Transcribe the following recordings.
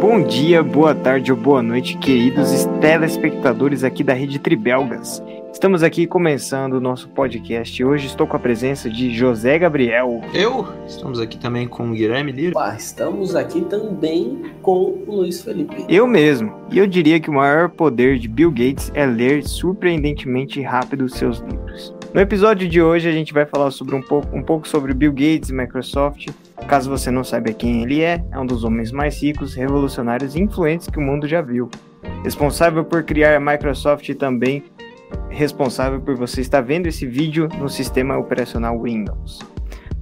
Bom dia, boa tarde ou boa noite, queridos telespectadores aqui da Rede Tribelgas. Estamos aqui começando o nosso podcast. Hoje estou com a presença de José Gabriel. Eu? Estamos aqui também com o Guilherme Lira. Ah, estamos aqui também com o Luiz Felipe. Eu mesmo. E eu diria que o maior poder de Bill Gates é ler surpreendentemente rápido seus livros. No episódio de hoje a gente vai falar sobre um pouco, um pouco sobre Bill Gates e Microsoft. Caso você não saiba quem ele é, é um dos homens mais ricos, revolucionários e influentes que o mundo já viu. Responsável por criar a Microsoft e também responsável por você estar vendo esse vídeo no sistema operacional Windows.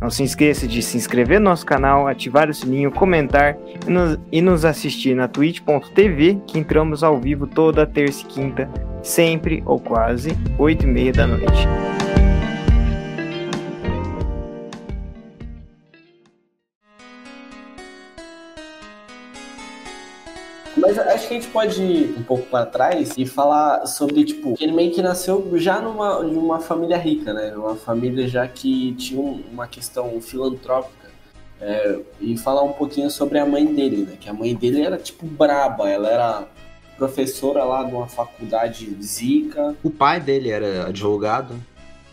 Não se esqueça de se inscrever no nosso canal, ativar o sininho, comentar e nos, e nos assistir na twitch.tv, que entramos ao vivo toda terça e quinta, sempre ou quase, 8 e meia da noite. Mas acho que a gente pode ir um pouco para trás e falar sobre, tipo, ele meio que nasceu já numa uma família rica, né? Uma família já que tinha uma questão filantrópica. É, e falar um pouquinho sobre a mãe dele, né? Que a mãe dele era, tipo, braba. Ela era professora lá de uma faculdade zica. O pai dele era advogado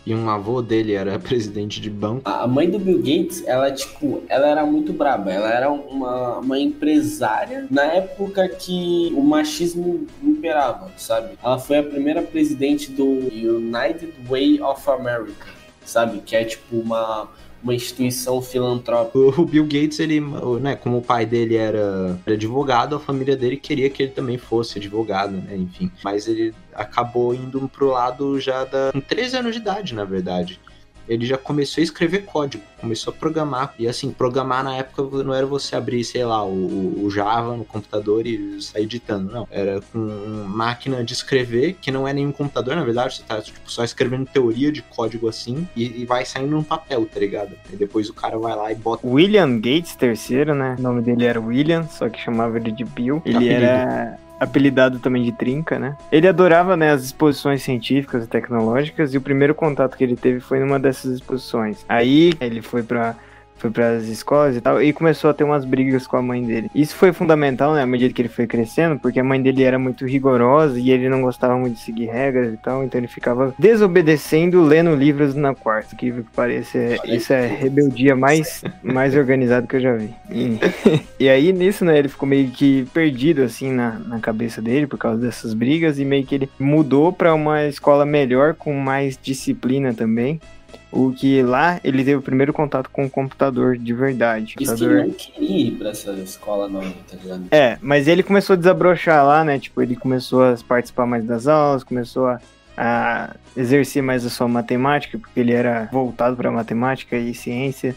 e um avô dele era presidente de banco. A mãe do Bill Gates, ela, tipo, ela era muito braba. Ela era uma, uma empresária na época que o machismo imperava, sabe? Ela foi a primeira presidente do United Way of America, sabe? Que é, tipo, uma uma instituição filantrópica. O Bill Gates, ele, né, como o pai dele era advogado, a família dele queria que ele também fosse advogado, né, enfim. Mas ele acabou indo pro lado já da... com 13 anos de idade, na verdade ele já começou a escrever código, começou a programar. E assim, programar na época não era você abrir, sei lá, o, o Java no computador e sair editando, não. Era com máquina de escrever, que não é nenhum computador, na verdade, você tá tipo, só escrevendo teoria de código assim e, e vai saindo num papel, tá ligado? E depois o cara vai lá e bota. William Gates III, né? O nome dele era William, só que chamava ele de Bill. Ele era apelidado também de Trinca, né? Ele adorava né, as exposições científicas e tecnológicas e o primeiro contato que ele teve foi numa dessas exposições. Aí ele foi para foi para as escolas e tal, e começou a ter umas brigas com a mãe dele. Isso foi fundamental, né, à medida que ele foi crescendo, porque a mãe dele era muito rigorosa e ele não gostava muito de seguir regras e tal, então ele ficava desobedecendo, lendo livros na quarta, que parece, isso é rebeldia mais, mais organizada que eu já vi. E, e aí nisso, né, ele ficou meio que perdido, assim, na, na cabeça dele, por causa dessas brigas, e meio que ele mudou para uma escola melhor, com mais disciplina também, o que lá ele teve o primeiro contato com o computador de verdade. Isso computador... que não queria ir pra essa escola não, tá ligado? É, mas ele começou a desabrochar lá, né? Tipo, ele começou a participar mais das aulas, começou a, a exercer mais a sua matemática, porque ele era voltado para matemática e ciência.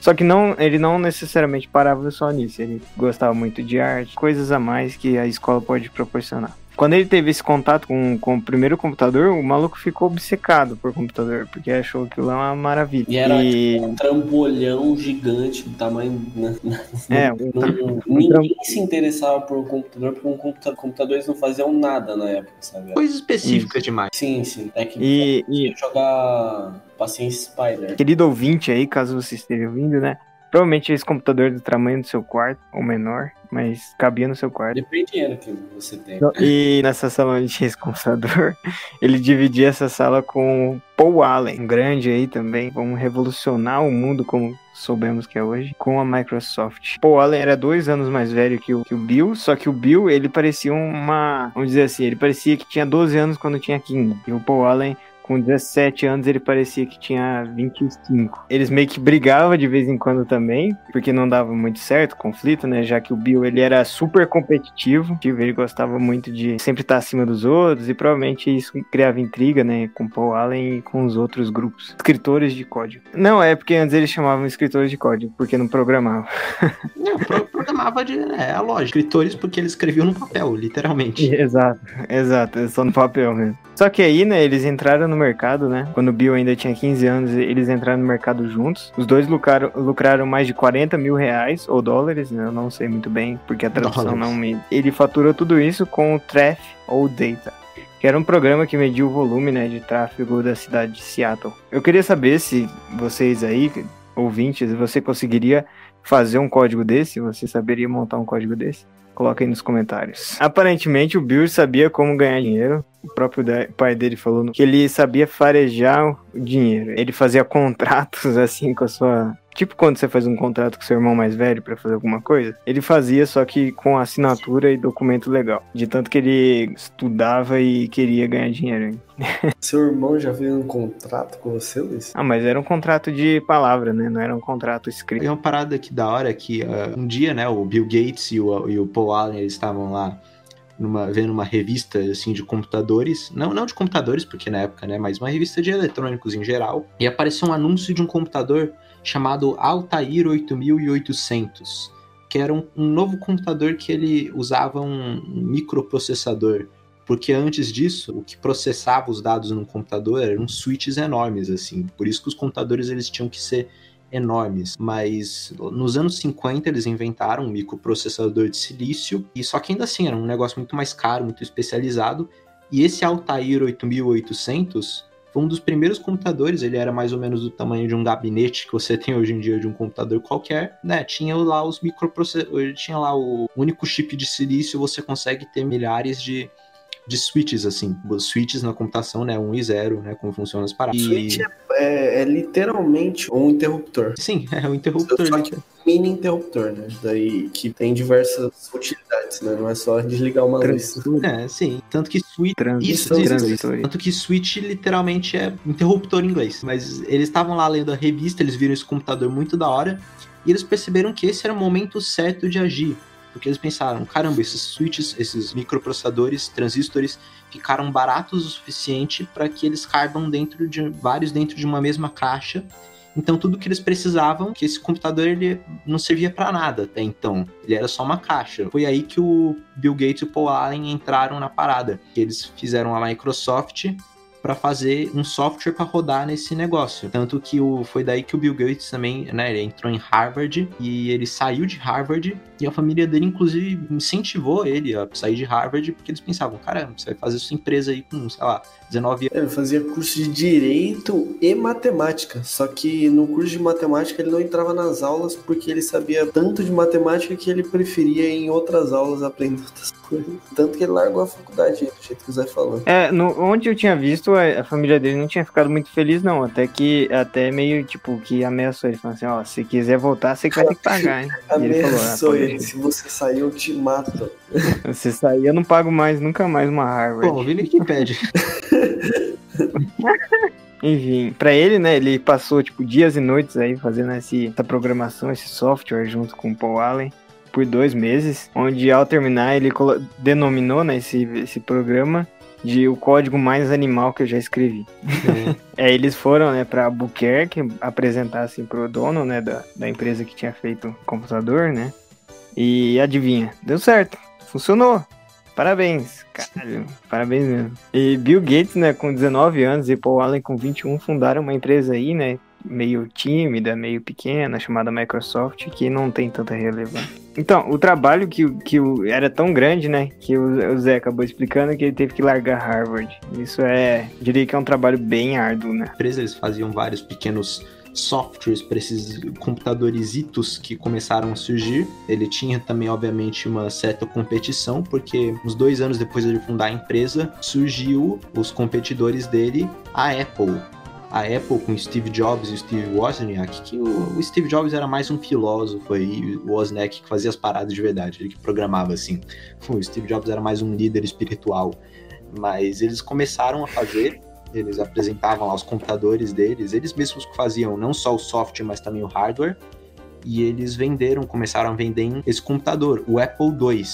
Só que não, ele não necessariamente parava só nisso, ele gostava muito de arte, coisas a mais que a escola pode proporcionar. Quando ele teve esse contato com, com o primeiro computador, o maluco ficou obcecado por computador, porque achou aquilo uma maravilha. E era e... Tipo, um trambolhão gigante do tamanho. Né? É, um tra... ninguém se interessava por um computador, porque um computador, computadores não faziam nada na época, sabe? Coisas específicas Isso. demais. Sim, sim. É que e, e... jogar Paciência Spider. Querido ouvinte aí, caso você esteja ouvindo, né? Provavelmente esse computador do tamanho do seu quarto, ou menor, mas cabia no seu quarto. Depende do dinheiro que você tem. E nessa sala onde tinha esse computador, ele dividia essa sala com Paul Allen, um grande aí também. Vamos revolucionar o mundo como soubemos que é hoje, com a Microsoft. Paul Allen era dois anos mais velho que o, que o Bill, só que o Bill, ele parecia uma, vamos dizer assim, ele parecia que tinha 12 anos quando tinha 15. E o Paul Allen com 17 anos ele parecia que tinha 25. Eles meio que brigavam de vez em quando também, porque não dava muito certo o conflito, né? Já que o Bill ele era super competitivo, ele gostava muito de sempre estar acima dos outros e provavelmente isso criava intriga, né, com Paul Allen e com os outros grupos. Escritores de código. Não, é porque antes eles chamavam escritores de código, porque não programavam. não, pro programava de, é, é lógico, escritores porque eles escreviam no papel, literalmente. Exato, exato, só no papel mesmo. Só que aí, né, eles entraram no mercado, né? Quando o Bill ainda tinha 15 anos, eles entraram no mercado juntos. Os dois lucraram, lucraram mais de 40 mil reais, ou dólares, né? Eu não sei muito bem, porque a tradução dólares. não me... Ele faturou tudo isso com o Traf ou Data que era um programa que media o volume né, de tráfego da cidade de Seattle. Eu queria saber se vocês aí, ouvintes, você conseguiria fazer um código desse? Você saberia montar um código desse? Coloca aí nos comentários. Aparentemente o Bill sabia como ganhar dinheiro. O próprio pai dele falou que ele sabia farejar o dinheiro. Ele fazia contratos assim com a sua Tipo quando você faz um contrato com seu irmão mais velho para fazer alguma coisa, ele fazia só que com assinatura e documento legal. De tanto que ele estudava e queria ganhar dinheiro. Seu irmão já fez um contrato com você, Luiz? Ah, mas era um contrato de palavra, né? Não era um contrato escrito. Tem uma parada aqui da hora que uh, um dia, né, o Bill Gates e o, e o Paul Allen eles estavam lá numa, vendo uma revista assim de computadores, não, não de computadores, porque na época, né, mas uma revista de eletrônicos em geral, e apareceu um anúncio de um computador chamado Altair 8800, que era um, um novo computador que ele usava um, microprocessador porque antes disso, o que processava os dados num computador eram switches enormes, assim. Por isso que os computadores eles tinham que ser enormes. Mas nos anos 50 eles inventaram um microprocessador de silício, e só que ainda assim era um negócio muito mais caro, muito especializado. E esse Altair 8800 foi um dos primeiros computadores, ele era mais ou menos do tamanho de um gabinete que você tem hoje em dia de um computador qualquer, né? Tinha lá os microprocessadores, tinha lá o único chip de silício, você consegue ter milhares de de switches, assim. Switches na computação, né? 1 e 0, né? Como funcionam as paradas. Switch é, é, é, literalmente um interruptor. Sim, é um interruptor. Só que mini interruptor, né? Daí que tem diversas utilidades, né? Não é só desligar uma luz. É, sim. Tanto que switch. Isso, isso, isso, Tanto que switch literalmente é interruptor em inglês. Mas eles estavam lá lendo a revista, eles viram esse computador muito da hora. E eles perceberam que esse era o momento certo de agir porque eles pensaram, caramba, esses switches, esses microprocessadores, transistores ficaram baratos o suficiente para que eles caibam dentro de vários dentro de uma mesma caixa. Então tudo que eles precisavam, que esse computador ele não servia para nada até então, ele era só uma caixa. Foi aí que o Bill Gates e o Paul Allen entraram na parada. Eles fizeram a Microsoft para fazer um software para rodar nesse negócio. Tanto que o, foi daí que o Bill Gates também, né, ele entrou em Harvard e ele saiu de Harvard e a família dele, inclusive, incentivou ele a sair de Harvard porque eles pensavam, caramba, você vai fazer sua empresa aí com, sei lá, 19 anos. Ele fazia curso de Direito e Matemática, só que no curso de Matemática ele não entrava nas aulas porque ele sabia tanto de matemática que ele preferia em outras aulas aprender outras coisas. Tanto que ele largou a faculdade, do jeito que o Zé falou. É, no, onde eu tinha visto, a, a, família dele não tinha ficado muito feliz, não. Até que, até meio, tipo, que ameaçou ele, falando assim, ó, se quiser voltar, você vai ter que pagar, hein? ameaçou ele, falou, ah, ele, se você sair, eu te mato. se sair, eu não pago mais, nunca mais uma Harvard. Bom, Vini que pede. Enfim, para ele, né, ele passou tipo dias e noites aí fazendo esse, essa programação, esse software junto com o Paul Allen por dois meses, onde ao terminar ele denominou né, esse, esse programa de o código mais animal que eu já escrevi. É. é eles foram, né, para Albuquerque apresentar assim pro dono, né, da, da empresa que tinha feito o computador, né? E adivinha, deu certo, funcionou. Parabéns, caralho, parabéns mesmo. E Bill Gates, né, com 19 anos e Paul Allen com 21 fundaram uma empresa aí, né, meio tímida, meio pequena, chamada Microsoft, que não tem tanta relevância. Então, o trabalho que, que era tão grande, né, que o, Zé acabou explicando que ele teve que largar Harvard. Isso é, diria que é um trabalho bem árduo, né? Empresas faziam vários pequenos softwares para esses computadoresitos que começaram a surgir. Ele tinha também, obviamente, uma certa competição, porque uns dois anos depois de fundar a empresa, surgiu os competidores dele, a Apple a Apple com Steve Jobs e Steve Wozniak, que o, Steve Jobs era mais um filósofo aí, o Wozniak que fazia as paradas de verdade, ele que programava assim. O Steve Jobs era mais um líder espiritual. Mas eles começaram a fazer, eles apresentavam lá os computadores deles, eles mesmos que faziam não só o software, mas também o hardware. E eles venderam, começaram a vender esse computador, o Apple II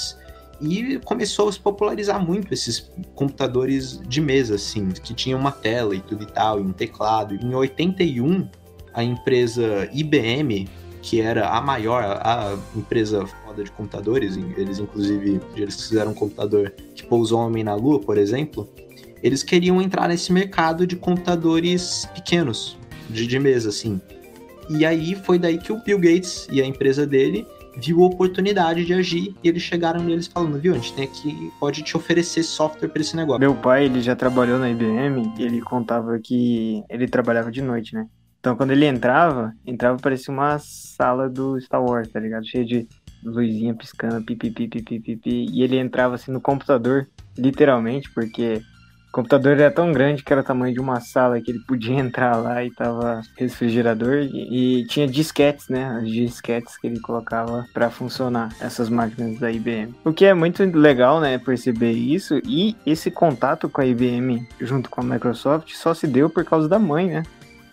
e começou a se popularizar muito esses computadores de mesa, assim, que tinham uma tela e tudo e tal, e um teclado. Em 81, a empresa IBM, que era a maior, a empresa foda de computadores, eles inclusive eles fizeram um computador que pousou um homem na lua, por exemplo, eles queriam entrar nesse mercado de computadores pequenos, de, de mesa, assim. E aí foi daí que o Bill Gates e a empresa dele viu a oportunidade de agir e eles chegaram neles falando, viu, a gente tem aqui, pode te oferecer software para esse negócio. Meu pai, ele já trabalhou na IBM e ele contava que ele trabalhava de noite, né? Então quando ele entrava, entrava parecia uma sala do Star Wars, tá ligado? Cheio de luzinha piscando, pipipi, pipipi, pipi, e ele entrava assim no computador, literalmente, porque computador era tão grande que era o tamanho de uma sala que ele podia entrar lá e tava refrigerador e, e tinha disquetes, né? As disquetes que ele colocava para funcionar essas máquinas da IBM. O que é muito legal, né? Perceber isso e esse contato com a IBM junto com a Microsoft só se deu por causa da mãe, né?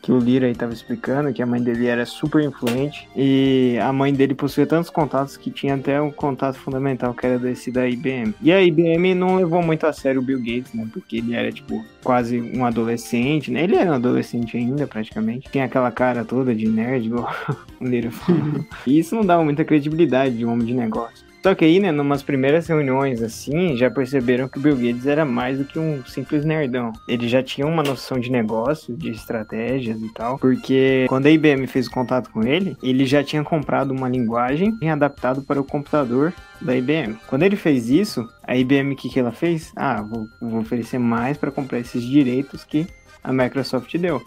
Que o Lira aí tava explicando, que a mãe dele era super influente e a mãe dele possuía tantos contatos que tinha até um contato fundamental que era desse da IBM. E a IBM não levou muito a sério o Bill Gates, né? Porque ele era tipo quase um adolescente, né? Ele era um adolescente ainda praticamente. Tinha aquela cara toda de nerd, igual o Lira falou. e isso não dava muita credibilidade de um homem de negócio. Só que aí, né, numas primeiras reuniões assim, já perceberam que o Bill Gates era mais do que um simples nerdão. Ele já tinha uma noção de negócio, de estratégias e tal, porque quando a IBM fez contato com ele, ele já tinha comprado uma linguagem adaptado para o computador da IBM. Quando ele fez isso, a IBM o que, que ela fez? Ah, vou, vou oferecer mais para comprar esses direitos que a Microsoft deu.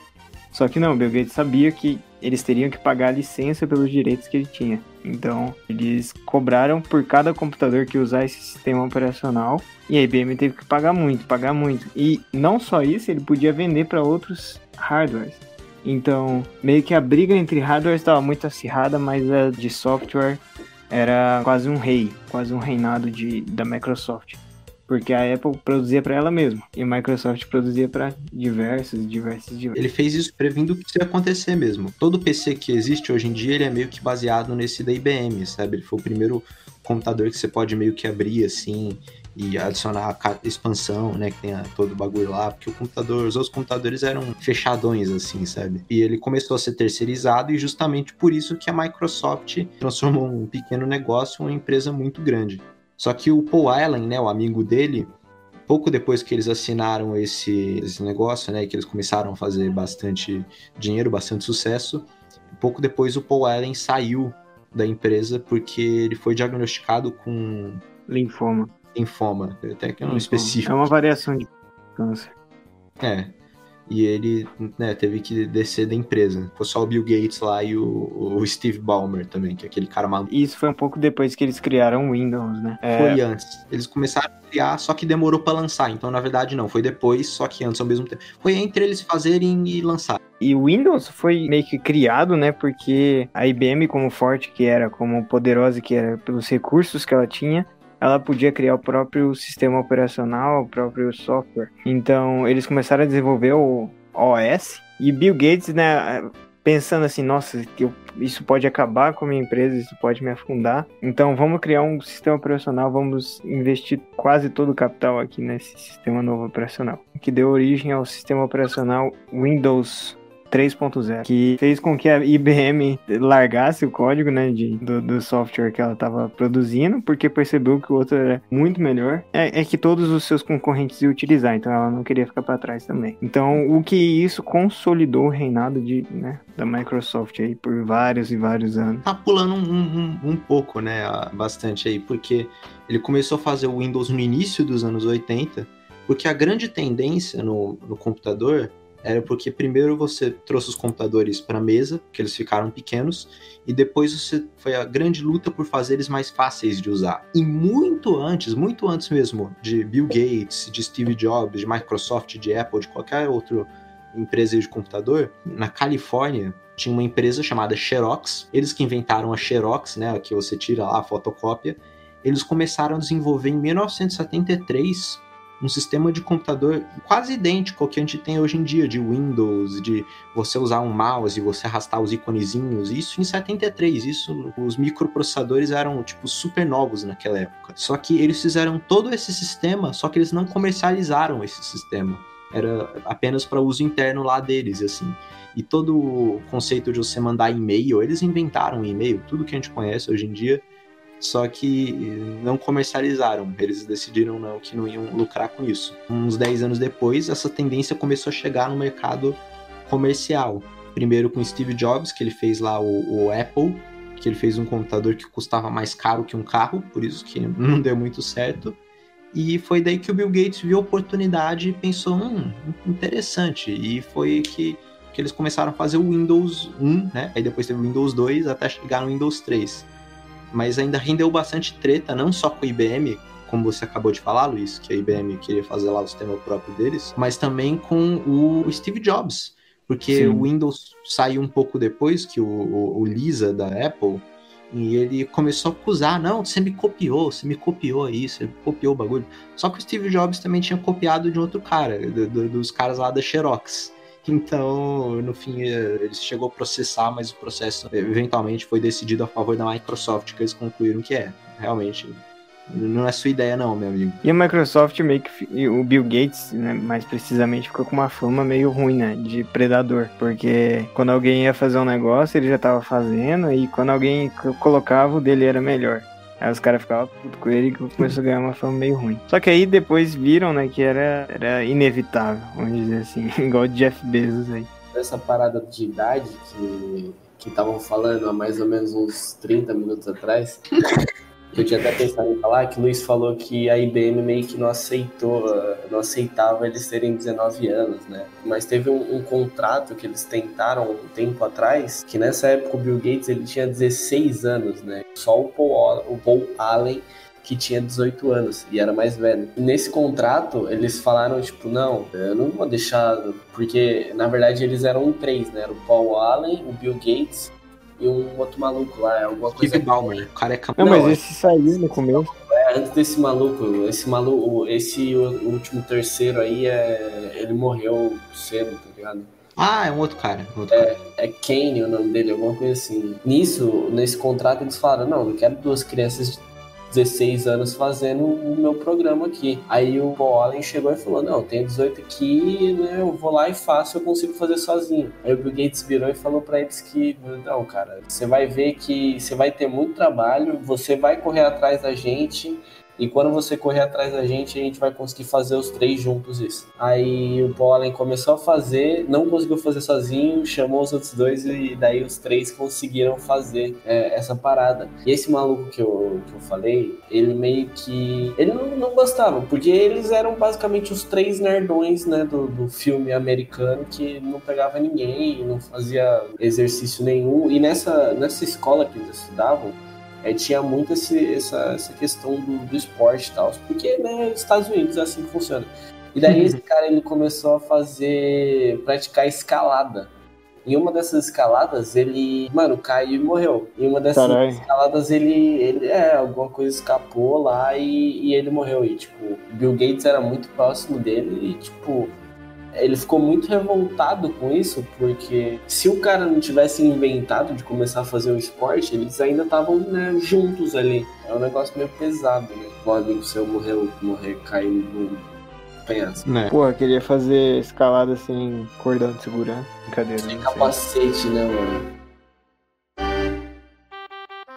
Só que não, Bill Gates sabia que eles teriam que pagar a licença pelos direitos que ele tinha. Então, eles cobraram por cada computador que usar esse sistema operacional e a IBM teve que pagar muito, pagar muito. E não só isso, ele podia vender para outros hardwares. Então, meio que a briga entre hardware estava muito acirrada, mas a de software era quase um rei, quase um reinado de, da Microsoft porque a Apple produzia para ela mesma e a Microsoft produzia para diversos, diversos, diversos. Ele fez isso previndo que isso ia acontecer mesmo. Todo PC que existe hoje em dia ele é meio que baseado nesse da IBM, sabe? Ele foi o primeiro computador que você pode meio que abrir assim e adicionar a expansão, né, que tem todo o bagulho lá, porque o computador, os outros computadores eram fechadões assim, sabe? E ele começou a ser terceirizado e justamente por isso que a Microsoft transformou um pequeno negócio em uma empresa muito grande. Só que o Paul Allen, né, o amigo dele, pouco depois que eles assinaram esse, esse negócio, né, que eles começaram a fazer bastante dinheiro, bastante sucesso, pouco depois o Paul Allen saiu da empresa porque ele foi diagnosticado com linfoma. Linfoma, até que é um específico. É uma variação de câncer. É, e ele né, teve que descer da empresa. Foi só o Bill Gates lá e o, o Steve Ballmer também, que é aquele cara maluco. Isso foi um pouco depois que eles criaram o Windows, né? É... Foi antes. Eles começaram a criar, só que demorou para lançar. Então, na verdade, não. Foi depois, só que antes ao mesmo tempo. Foi entre eles fazerem e lançar. E o Windows foi meio que criado, né? Porque a IBM, como forte que era, como poderosa que era, pelos recursos que ela tinha, ela podia criar o próprio sistema operacional, o próprio software. Então, eles começaram a desenvolver o OS e Bill Gates, né, pensando assim, nossa, eu, isso pode acabar com a minha empresa, isso pode me afundar. Então, vamos criar um sistema operacional, vamos investir quase todo o capital aqui nesse sistema novo operacional, que deu origem ao sistema operacional Windows 3.0, que fez com que a IBM largasse o código né, de, do, do software que ela estava produzindo, porque percebeu que o outro era muito melhor. É, é, que todos os seus concorrentes iam utilizar, então ela não queria ficar para trás também. Então, o que isso consolidou o reinado de, né, da Microsoft aí por vários e vários anos. Tá pulando um, um, um pouco, né, bastante aí, porque ele começou a fazer o Windows no início dos anos 80, porque a grande tendência no, no computador era porque primeiro você trouxe os computadores para a mesa, que eles ficaram pequenos, e depois você foi a grande luta por fazer eles mais fáceis de usar. E muito antes, muito antes mesmo de Bill Gates, de Steve Jobs, de Microsoft, de Apple, de qualquer outra empresa de computador, na Califórnia tinha uma empresa chamada Xerox, eles que inventaram a Xerox, né, que você tira lá a fotocópia, eles começaram a desenvolver em 1973 um sistema de computador quase idêntico ao que a gente tem hoje em dia, de Windows, de você usar um mouse, você arrastar os iconezinhos, isso em 73, isso os microprocessadores eram tipo super novos naquela época. Só que eles fizeram todo esse sistema, só que eles não comercializaram esse sistema. Era apenas para uso interno lá deles, assim. E todo o conceito de você mandar e-mail, eles inventaram e-mail, tudo que a gente conhece hoje em dia só que não comercializaram. Eles decidiram não, que não iam lucrar com isso. Uns 10 anos depois, essa tendência começou a chegar no mercado comercial. Primeiro com Steve Jobs, que ele fez lá o, o Apple, que ele fez um computador que custava mais caro que um carro, por isso que não deu muito certo. E foi daí que o Bill Gates viu a oportunidade e pensou, hum, interessante. E foi que que eles começaram a fazer o Windows 1, né? Aí depois teve o Windows 2 até chegar no Windows 3. Mas ainda rendeu bastante treta, não só com a IBM, como você acabou de falar, Luiz, que a IBM queria fazer lá o sistema próprio deles, mas também com o Steve Jobs, porque Sim. o Windows saiu um pouco depois que o, o, o Lisa da Apple e ele começou a acusar, não, você me copiou, você me copiou aí, você copiou o bagulho. Só que o Steve Jobs também tinha copiado de outro cara, do, do, dos caras lá da Xerox. Então, no fim, eh, ele chegou a processar, mas o processo eventualmente foi decidido a favor da Microsoft, que eles concluíram que é. Realmente, não é sua ideia, não, meu amigo. E a Microsoft meio que. O Bill Gates, né, mais precisamente, ficou com uma fama meio ruim, né? De predador. Porque quando alguém ia fazer um negócio, ele já tava fazendo, e quando alguém colocava, o dele era melhor. Aí os caras ficavam puto com ele e começou a ganhar uma fama meio ruim. Só que aí depois viram, né, que era, era inevitável, vamos dizer assim, igual o Jeff Bezos aí. Essa parada de idade que que estavam falando há mais ou menos uns 30 minutos atrás, Eu tinha até pensado em falar que o Luiz falou que a IBM meio que não aceitou, não aceitava eles terem 19 anos, né? Mas teve um, um, contrato que eles tentaram um tempo atrás, que nessa época o Bill Gates ele tinha 16 anos, né? Só o Paul, o Paul Allen que tinha 18 anos e era mais velho. nesse contrato, eles falaram, tipo, não, eu não vou deixar. Porque, na verdade, eles eram três, né? Era o Paul Allen, o Bill Gates e um outro maluco lá, é alguma coisa. Steve Ballmer, o cara é campeão. Não, mas esse saiu no começo. É, antes desse maluco, esse maluco, esse último terceiro aí, é, ele morreu cedo, tá ligado? Ah, é um outro cara. Um outro é, cara. é Kane o nome dele, alguma coisa assim. Nisso, nesse contrato, eles falaram: não, eu quero duas crianças 16 anos fazendo o meu programa aqui. Aí o Paul Allen chegou e falou: Não, tenho 18 aqui, né? Eu vou lá e faço, eu consigo fazer sozinho. Aí o Bill Gates virou e falou para eles que: Não, cara, você vai ver que você vai ter muito trabalho, você vai correr atrás da gente e quando você correr atrás da gente, a gente vai conseguir fazer os três juntos isso. Aí o Pollen começou a fazer, não conseguiu fazer sozinho, chamou os outros dois e daí os três conseguiram fazer é, essa parada. E esse maluco que eu, que eu falei, ele meio que. Ele não, não gostava, porque eles eram basicamente os três nerdões né, do, do filme americano que não pegava ninguém, não fazia exercício nenhum. E nessa, nessa escola que eles estudavam, é, tinha muito esse, essa, essa questão do, do esporte e tal, porque, né, Estados Unidos é assim que funciona. E daí esse cara, ele começou a fazer, praticar escalada. Em uma dessas escaladas, ele, mano, caiu e morreu. Em uma dessas Carai. escaladas, ele, ele, é, alguma coisa escapou lá e, e ele morreu. E, tipo, Bill Gates era muito próximo dele e, tipo, ele ficou muito revoltado com isso, porque se o cara não tivesse inventado de começar a fazer o esporte, eles ainda estavam né, juntos ali. É um negócio meio pesado, né? O amigo seu morreu, morrer caindo no penhasco. Né? Porra, queria fazer escalada sem cordão de segurança. Brincadeira. Sem capacete, né, mano?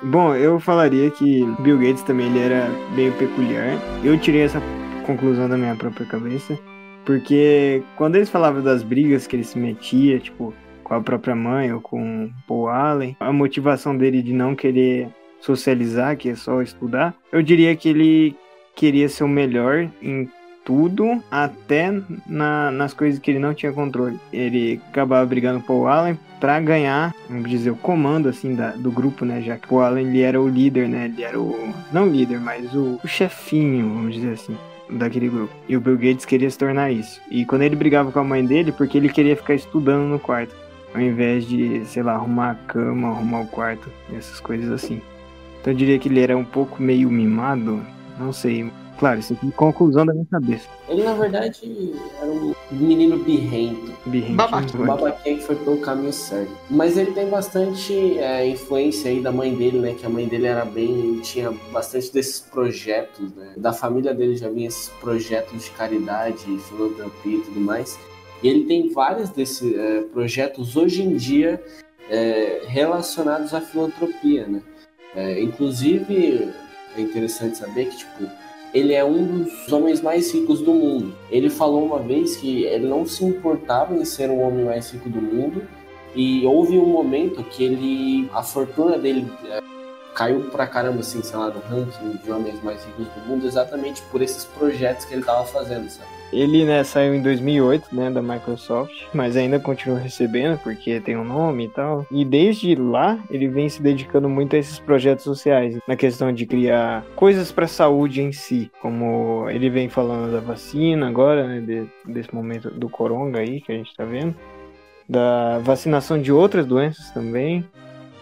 Bom, eu falaria que Bill Gates também ele era meio peculiar. Eu tirei essa conclusão da minha própria cabeça. Porque quando eles falavam das brigas que ele se metia, tipo, com a própria mãe ou com Paul Allen, a motivação dele de não querer socializar, que é só estudar, eu diria que ele queria ser o melhor em tudo, até na, nas coisas que ele não tinha controle. Ele acabava brigando com o Allen para ganhar, vamos dizer, o comando assim da, do grupo, né? Já que o Allen ele era o líder, né? Ele era o não líder, mas o, o chefinho, vamos dizer assim daquele grupo. E o Bill Gates queria se tornar isso. E quando ele brigava com a mãe dele, porque ele queria ficar estudando no quarto, ao invés de, sei lá, arrumar a cama, arrumar o quarto, essas coisas assim. Então eu diria que ele era um pouco meio mimado, não sei, Claro, isso aqui é conclusão da minha cabeça. Ele, na verdade, era um menino birrento. Birrento. Babaquinho. Babaquinho que foi pelo caminho certo. Mas ele tem bastante é, influência aí da mãe dele, né? Que a mãe dele era bem... Tinha bastante desses projetos, né? Da família dele já vinha esses projetos de caridade, filantropia e tudo mais. E ele tem vários desses é, projetos hoje em dia é, relacionados à filantropia, né? É, inclusive, é interessante saber que, tipo ele é um dos homens mais ricos do mundo. Ele falou uma vez que ele não se importava em ser o homem mais rico do mundo e houve um momento que ele a fortuna dele é, caiu pra caramba assim, sei lá, do ranking de homens mais ricos do mundo exatamente por esses projetos que ele tava fazendo, sabe? Ele, né, saiu em 2008, né, da Microsoft, mas ainda continua recebendo porque tem um nome e tal. E desde lá, ele vem se dedicando muito a esses projetos sociais, na questão de criar coisas para saúde em si, como ele vem falando da vacina agora, né, de, desse momento do coronga aí que a gente tá vendo, da vacinação de outras doenças também,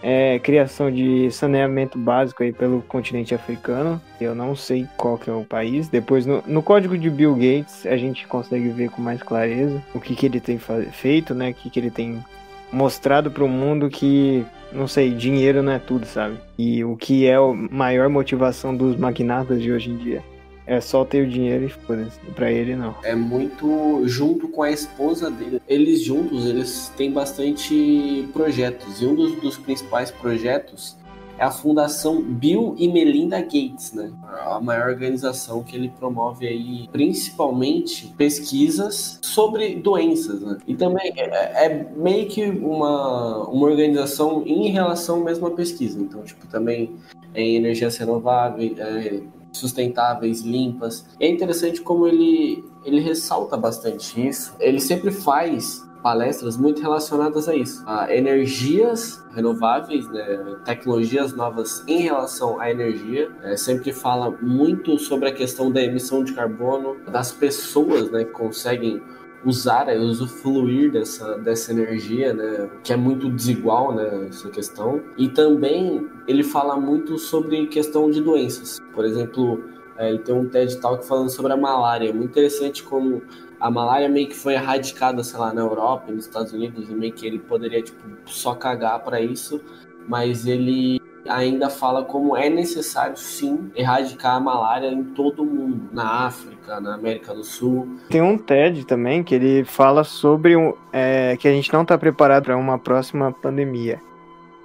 é, criação de saneamento básico aí pelo continente africano. Eu não sei qual que é o país. Depois, no, no código de Bill Gates, a gente consegue ver com mais clareza o que, que ele tem feito, né? O que, que ele tem mostrado para o mundo que, não sei, dinheiro não é tudo, sabe? E o que é a maior motivação dos magnatas de hoje em dia. É só ter o dinheiro e foda-se. Pra ele, não. É muito junto com a esposa dele. Eles juntos, eles têm bastante projetos. E um dos, dos principais projetos é a Fundação Bill e Melinda Gates, né? A maior organização que ele promove aí, principalmente pesquisas sobre doenças, né? E também é, é meio que uma, uma organização em relação mesmo à pesquisa. Então, tipo, também é energias renováveis, é, sustentáveis, limpas. E é interessante como ele, ele ressalta bastante isso. Ele sempre faz palestras muito relacionadas a isso, a energias renováveis, né, tecnologias novas em relação à energia. É, sempre fala muito sobre a questão da emissão de carbono, das pessoas né, que conseguem usar, é, usufruir dessa, dessa energia, né, que é muito desigual, né, essa questão. E também ele fala muito sobre questão de doenças. Por exemplo, é, ele tem um TED Talk falando sobre a malária. Muito interessante como a malária meio que foi erradicada, sei lá, na Europa, nos Estados Unidos, e meio que ele poderia, tipo, só cagar para isso, mas ele ainda fala como é necessário sim erradicar a malária em todo o mundo, na África, na América do Sul. Tem um TED também que ele fala sobre é, que a gente não está preparado para uma próxima pandemia.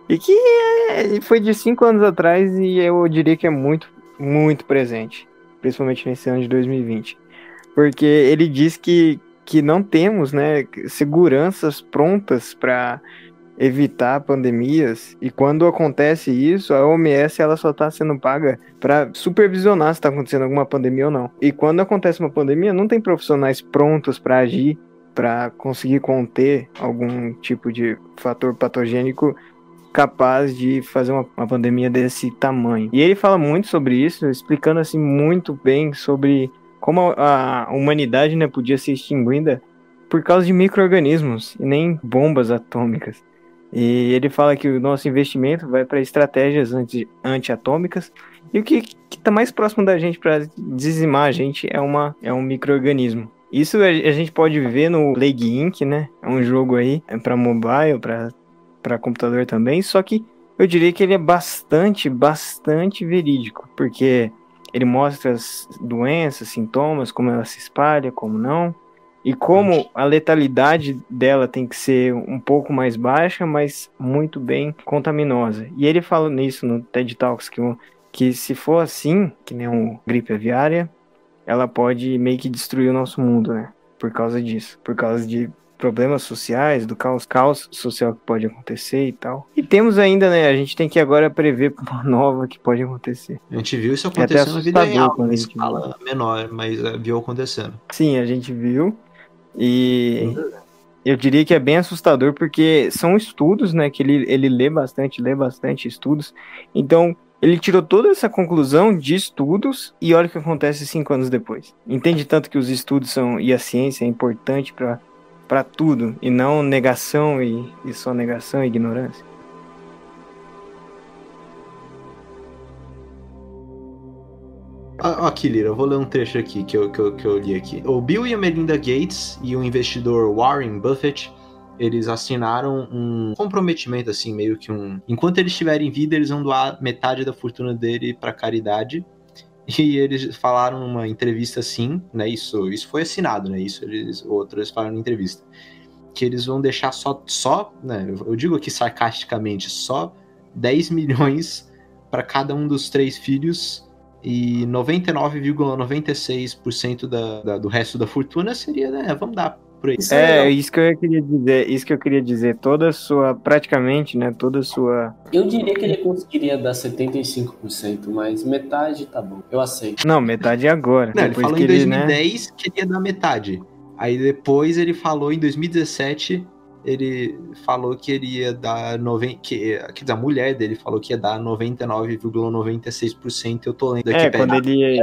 E que é, foi de cinco anos atrás e eu diria que é muito, muito presente, principalmente nesse ano de 2020. Porque ele diz que, que não temos né, seguranças prontas para evitar pandemias. E quando acontece isso, a OMS ela só está sendo paga para supervisionar se está acontecendo alguma pandemia ou não. E quando acontece uma pandemia, não tem profissionais prontos para agir, para conseguir conter algum tipo de fator patogênico capaz de fazer uma, uma, pandemia desse tamanho. E ele fala muito sobre isso, explicando assim muito bem sobre como a, a humanidade né, podia ser extinguida por causa de micro-organismos e nem bombas atômicas. E ele fala que o nosso investimento vai para estratégias anti, anti-atômicas. E o que está mais próximo da gente para dizimar a gente é, uma, é um microorganismo. Isso a, a gente pode ver no Plague Inc., né? É um jogo aí é para mobile, para computador também. Só que eu diria que ele é bastante, bastante verídico. Porque ele mostra as doenças, sintomas, como ela se espalha, como não. E como a letalidade dela tem que ser um pouco mais baixa, mas muito bem contaminosa. E ele fala nisso no TED Talks que, que se for assim, que nem um gripe aviária, ela pode meio que destruir o nosso mundo, né? Por causa disso, por causa de problemas sociais, do caos, caos social que pode acontecer e tal. E temos ainda, né? A gente tem que agora prever uma nova que pode acontecer. A gente viu isso é acontecendo é na vida real, quando a gente fala menor, mas é, viu acontecendo. Sim, a gente viu. E eu diria que é bem assustador porque são estudos, né? Que ele, ele lê bastante, lê bastante estudos. Então, ele tirou toda essa conclusão de estudos e olha o que acontece cinco anos depois. Entende tanto que os estudos são e a ciência é importante para tudo e não negação e, e só negação e ignorância. Aqui, Lira, eu vou ler um trecho aqui que eu, que, eu, que eu li aqui. O Bill e a Melinda Gates e o investidor Warren Buffett eles assinaram um comprometimento, assim, meio que um. Enquanto eles estiverem em vida, eles vão doar metade da fortuna dele para caridade. E eles falaram numa entrevista assim, né? Isso, isso foi assinado, né? Isso eles outros falaram na entrevista. Que eles vão deixar só, só né? Eu digo aqui sarcasticamente, só 10 milhões para cada um dos três filhos e 99,96% da, da, do resto da fortuna seria, né, vamos dar por aí. Isso É, isso que eu queria dizer, isso que eu queria dizer, toda a sua, praticamente, né, toda a sua, Eu diria que ele conseguiria dar 75%, mas metade tá bom. Eu aceito. não, metade é agora, Não, ele falou que em ele, né, 2010 que ele ia dar metade. Aí depois ele falou em 2017, ele falou que ele ia dar 90, que, quer dizer, a mulher dele falou que ia dar 99,96%. Eu tô lendo aqui, é, quando ele,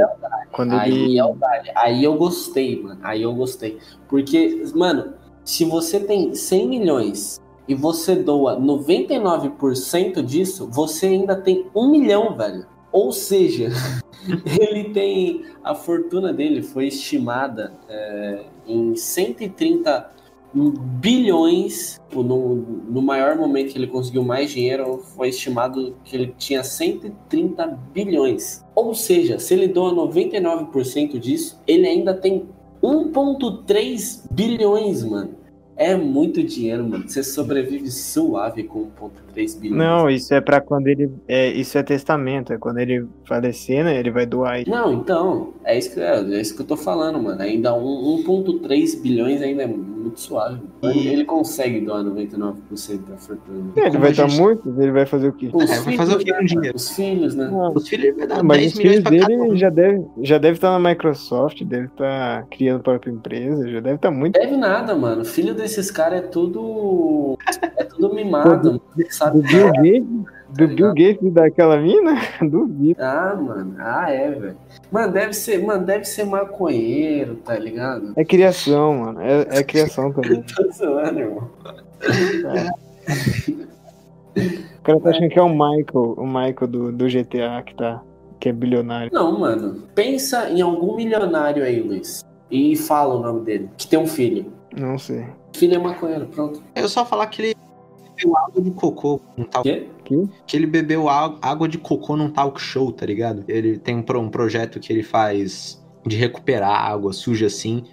quando Aí ele, é o Dali. Aí eu gostei, mano. Aí eu gostei. Porque, mano, se você tem 100 milhões e você doa 99% disso, você ainda tem 1 milhão, velho. Ou seja, ele tem. A fortuna dele foi estimada é, em 130 bilhões. No, no maior momento que ele conseguiu mais dinheiro, foi estimado que ele tinha 130 bilhões. Ou seja, se ele doa 99% disso, ele ainda tem 1,3 bilhões, mano. É muito dinheiro, mano. Você sobrevive suave com 1,3 bilhões. não, isso é pra quando ele, é, isso é testamento, é quando ele falecer, né, ele vai doar isso. Não, então, é isso que, é, é isso que eu tô falando, mano. Ainda um- 1,3 bilhões ainda é muito suave. E- Ele consegue doar 99% da fortuna. É, ele vai gente- muito, ele vai fazer o quê? Os É, vai fazer o né, com dinheiro? Os filhos, né? Os filhos ele vai dar Mas 10 os milhões filhos pra cada dele um. já deve, já deve estar na Microsoft, deve estar criando a própria empresa, já deve estar muito. Deve nada, mano. Filho desses caras é tudo. É tudo mimado, mano. Do Sabe? Bill Gates, do ligado? Bill Gates daquela mina? Duvido. Ah, mano. Ah, é, velho. Mano, deve ser, mano, deve ser maconheiro, tá ligado? É criação, mano. É, é criação também. Tô zoando, irmão. O cara tá achando que é o Michael, o Michael do, do GTA que tá. Que é bilionário. Não, mano. Pensa em algum milionário aí, Luiz. E fala o nome dele. Que tem um filho. Não sei. Filho é maconheiro, pronto. Eu só falar que ele bebeu água de cocô num tal... Quê? Que ele bebeu água de cocô num talk show, tá ligado? Ele tem um, um projeto que ele faz de recuperar água suja assim.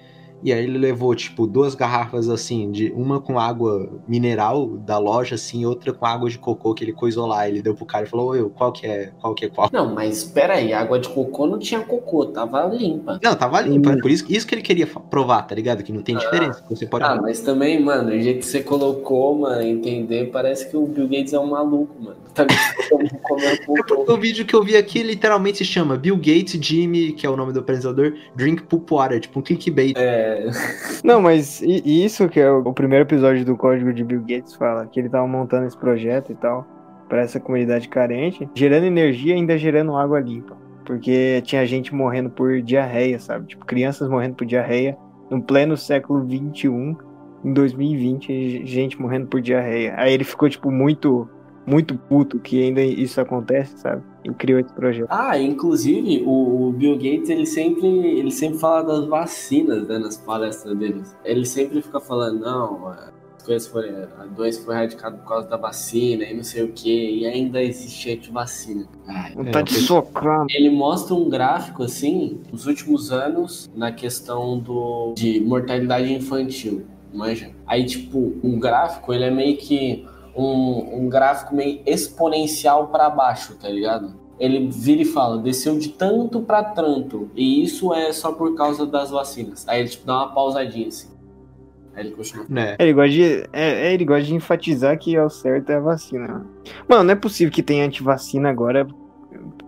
E aí ele levou, tipo, duas garrafas assim, de uma com água mineral da loja, assim, e outra com água de cocô que ele coisou lá. Ele deu pro cara e falou, eu, qual que é, qual que é qual? Não, mas espera aí. Água de cocô não tinha cocô, tava limpa. Não, tava limpo, Hum. é por isso, isso que ele queria provar, tá ligado? Que não tem diferença. que Você pode. Ah, mas também, mano, o jeito que você colocou, mano, entender, parece que o Bill Gates é um maluco, mano. Tá ligado? Comendo É porque cocô. o vídeo que eu vi aqui literalmente se chama Bill Gates, Jimmy, que é o nome do apresentador, Drink Poop Water, tipo um clickbait. É, Não, mas isso que é o, primeiro episódio do Código de Bill Gates fala, que ele tava montando esse projeto e tal, pra essa comunidade carente, gerando energia e ainda gerando água limpa. Porque tinha gente morrendo por diarreia, sabe? Tipo, crianças morrendo por diarreia no pleno século XXI, em 2020, gente morrendo por diarreia. Aí ele ficou, tipo, muito, muito puto que ainda isso acontece, sabe? E criou esse projeto. Ah, inclusive, o, o Bill Gates, ele sempre, ele sempre fala das vacinas, né, nas palestras dele. Ele sempre fica falando, não, as coisas foram, a doença foi erradicada por causa da vacina e não sei o que, e ainda existe antivacina. Ai, Vontade de eu- socar. Ele mostra um gráfico, assim, nos últimos anos, na questão do, de mortalidade infantil, manja? Aí, tipo, um gráfico, ele é meio que um, um gráfico meio exponencial para baixo, tá ligado? Ele vira e fala, desceu de tanto para tanto, e isso é só por causa das vacinas. Aí ele, tipo, dá uma pausadinha, assim. Aí ele continua. Né? Ele gosta de, é, é, ele gosta de enfatizar que o certo é a vacina. Mano, não é possível que tenha antivacina agora.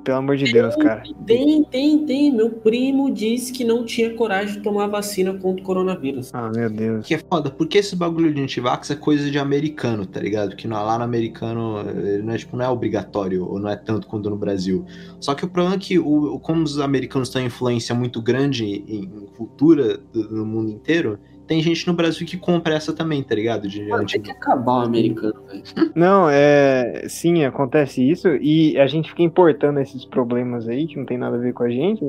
Pelo amor de Deus, cara. Tem, tem, tem. Meu primo disse que não tinha coragem de tomar vacina contra o coronavírus. Ah, meu Deus. Que é foda, porque esse bagulho de antivax é coisa de americano, tá ligado? Que lá no americano ele não é, tipo, não é obrigatório, ou não é tanto quanto no Brasil. Só que o problema é que, o, o- como os americanos têm influência muito grande em, em cultura do- no mundo inteiro, tem gente no Brasil que compra essa também, tá ligado? De Mano, tem que acabar o americano, velho. Não, é. Sim, acontece isso. E a gente fica importando esses problemas aí, que não tem nada a ver com a gente.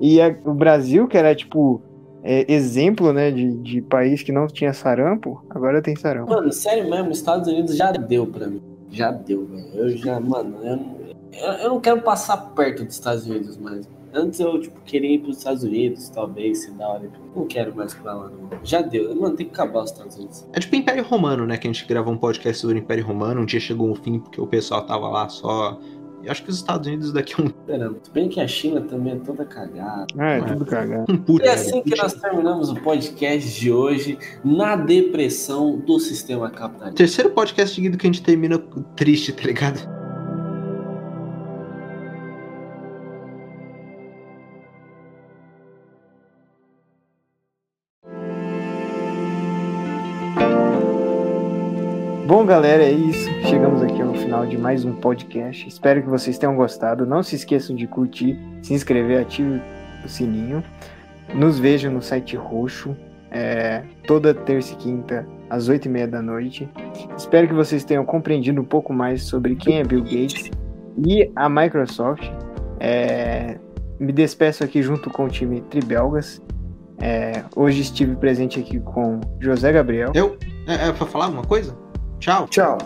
E a- o Brasil, que era tipo. é, exemplo, né, de, de país que não tinha sarampo, agora tem sarampo. Mano, sério mesmo, Estados Unidos já deu pra mim. Já deu, velho. Eu já, mano, eu, eu, eu não quero passar perto dos Estados Unidos mais. Antes eu, tipo, queria ir pros Estados Unidos, talvez, se da hora. Não quero mais pra lá, não. Já deu. Mano, tem que acabar os Estados Unidos. É tipo o Império Romano, né? Que a gente gravou um podcast sobre o Império Romano. Um dia chegou um fim porque o pessoal tava lá só E acho que os Estados Unidos daqui a um. Esperando. Bem que a China também é toda cagada. É, tudo cagado. um puto, E né? assim que nós terminamos o podcast de hoje, na depressão do sistema capitalista. Terceiro podcast seguido que a gente termina triste, tá ligado? Galera, é isso. Chegamos aqui ao final de mais um podcast. Espero que vocês tenham gostado. Não se esqueçam de curtir, se inscrever, ative o sininho. Nos vejam no site roxo, é, toda terça e quinta, às oito e meia da noite. Espero que vocês tenham compreendido um pouco mais sobre quem é Bill Gates e a Microsoft. É, me despeço aqui junto com o time Tribelgas. É, hoje estive presente aqui com José Gabriel. Eu? É, é pra falar alguma coisa? Tchau. Tchau.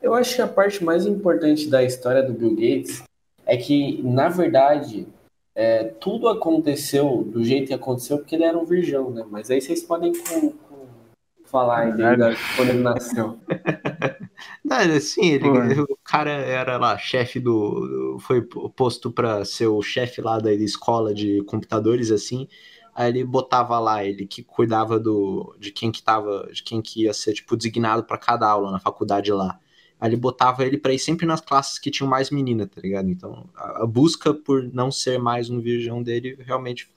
Eu acho que a parte mais importante da história do Bill Gates é que, na verdade, é, tudo aconteceu do jeito que aconteceu porque ele era um virgão, né? Mas aí vocês podem com- com- falar aí dele, da- quando ele nasceu. Não, assim, ele, cara era lá, chefe do. Foi posto pra ser o chefe lá da escola de computadores, assim. Aí ele botava lá, ele que cuidava do, de quem que tava, de quem que ia ser, tipo, designado pra cada aula na faculdade lá. Aí ele botava ele pra ir sempre nas classes que tinham mais menina, tá ligado? Então, a, a busca por não ser mais um virgão dele realmente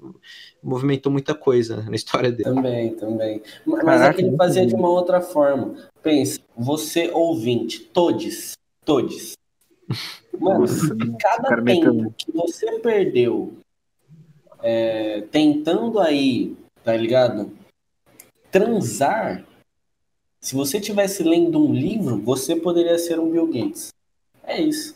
movimentou muita coisa na história dele. Também, também. Mas é Caraca, que ele fazia de uma outra forma. Pense, você ouvinte, todes, todes. Mano, Nossa, cada tempo que você perdeu é, tentando aí, tá ligado? Transar. Se você tivesse lendo um livro, você poderia ser um Bill Gates. É isso.